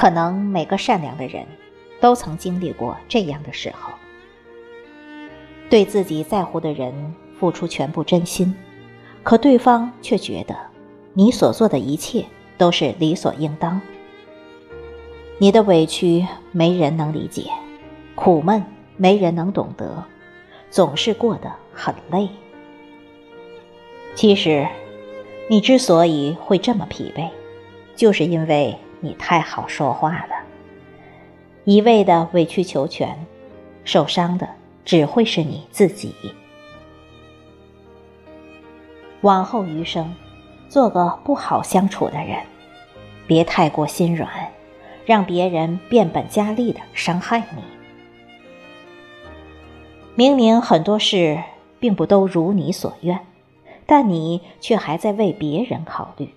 可能每个善良的人，都曾经历过这样的时候：对自己在乎的人付出全部真心，可对方却觉得你所做的一切都是理所应当。你的委屈没人能理解，苦闷没人能懂得，总是过得很累。其实，你之所以会这么疲惫，就是因为你太好说话了，一味的委曲求全，受伤的只会是你自己。往后余生，做个不好相处的人，别太过心软，让别人变本加厉的伤害你。明明很多事并不都如你所愿。但你却还在为别人考虑，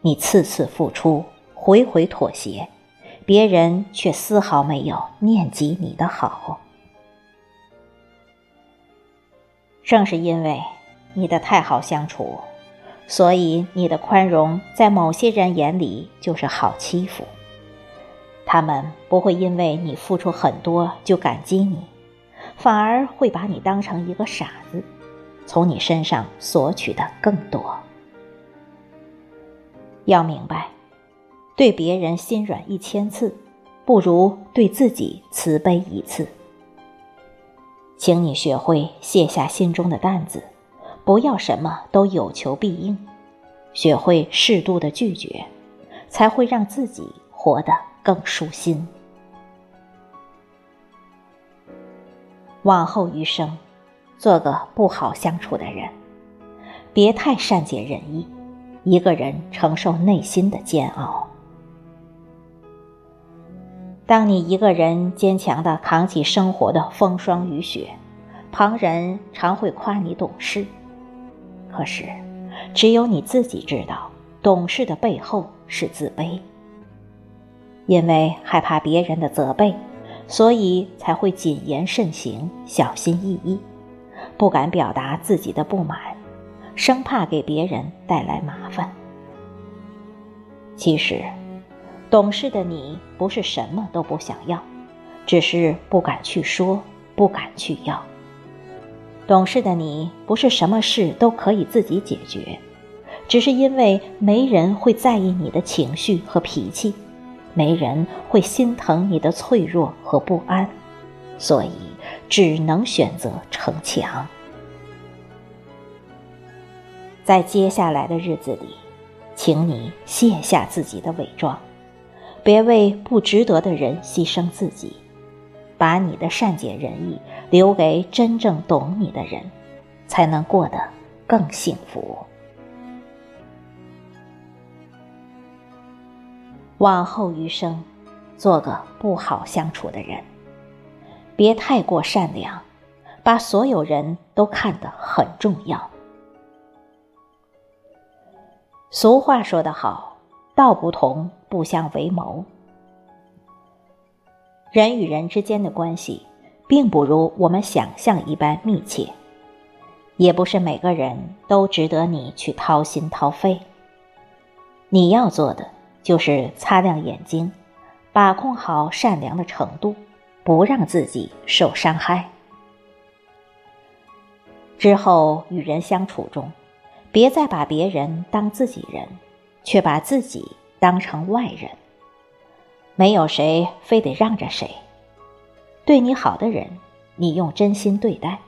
你次次付出，回回妥协，别人却丝毫没有念及你的好。正是因为你的太好相处，所以你的宽容在某些人眼里就是好欺负。他们不会因为你付出很多就感激你，反而会把你当成一个傻子。从你身上索取的更多。要明白，对别人心软一千次，不如对自己慈悲一次。请你学会卸下心中的担子，不要什么都有求必应，学会适度的拒绝，才会让自己活得更舒心。往后余生。做个不好相处的人，别太善解人意，一个人承受内心的煎熬。当你一个人坚强的扛起生活的风霜雨雪，旁人常会夸你懂事，可是，只有你自己知道，懂事的背后是自卑。因为害怕别人的责备，所以才会谨言慎行，小心翼翼。不敢表达自己的不满，生怕给别人带来麻烦。其实，懂事的你不是什么都不想要，只是不敢去说，不敢去要。懂事的你不是什么事都可以自己解决，只是因为没人会在意你的情绪和脾气，没人会心疼你的脆弱和不安，所以。只能选择逞强。在接下来的日子里，请你卸下自己的伪装，别为不值得的人牺牲自己，把你的善解人意留给真正懂你的人，才能过得更幸福。往后余生，做个不好相处的人。别太过善良，把所有人都看得很重要。俗话说得好，“道不同不相为谋”。人与人之间的关系，并不如我们想象一般密切，也不是每个人都值得你去掏心掏肺。你要做的，就是擦亮眼睛，把控好善良的程度。不让自己受伤害。之后与人相处中，别再把别人当自己人，却把自己当成外人。没有谁非得让着谁。对你好的人，你用真心对待；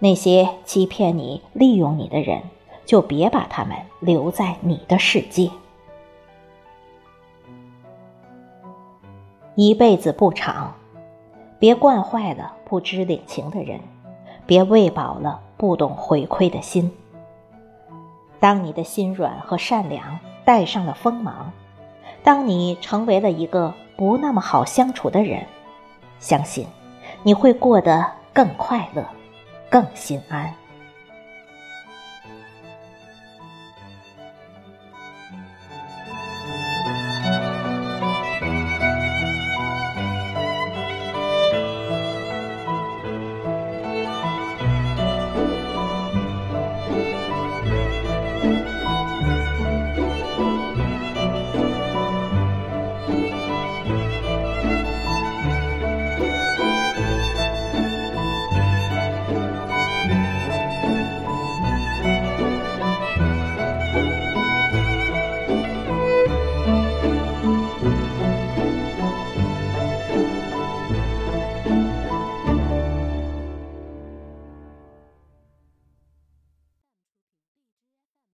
那些欺骗你、利用你的人，就别把他们留在你的世界。一辈子不长。别惯坏了不知领情的人，别喂饱了不懂回馈的心。当你的心软和善良带上了锋芒，当你成为了一个不那么好相处的人，相信你会过得更快乐，更心安。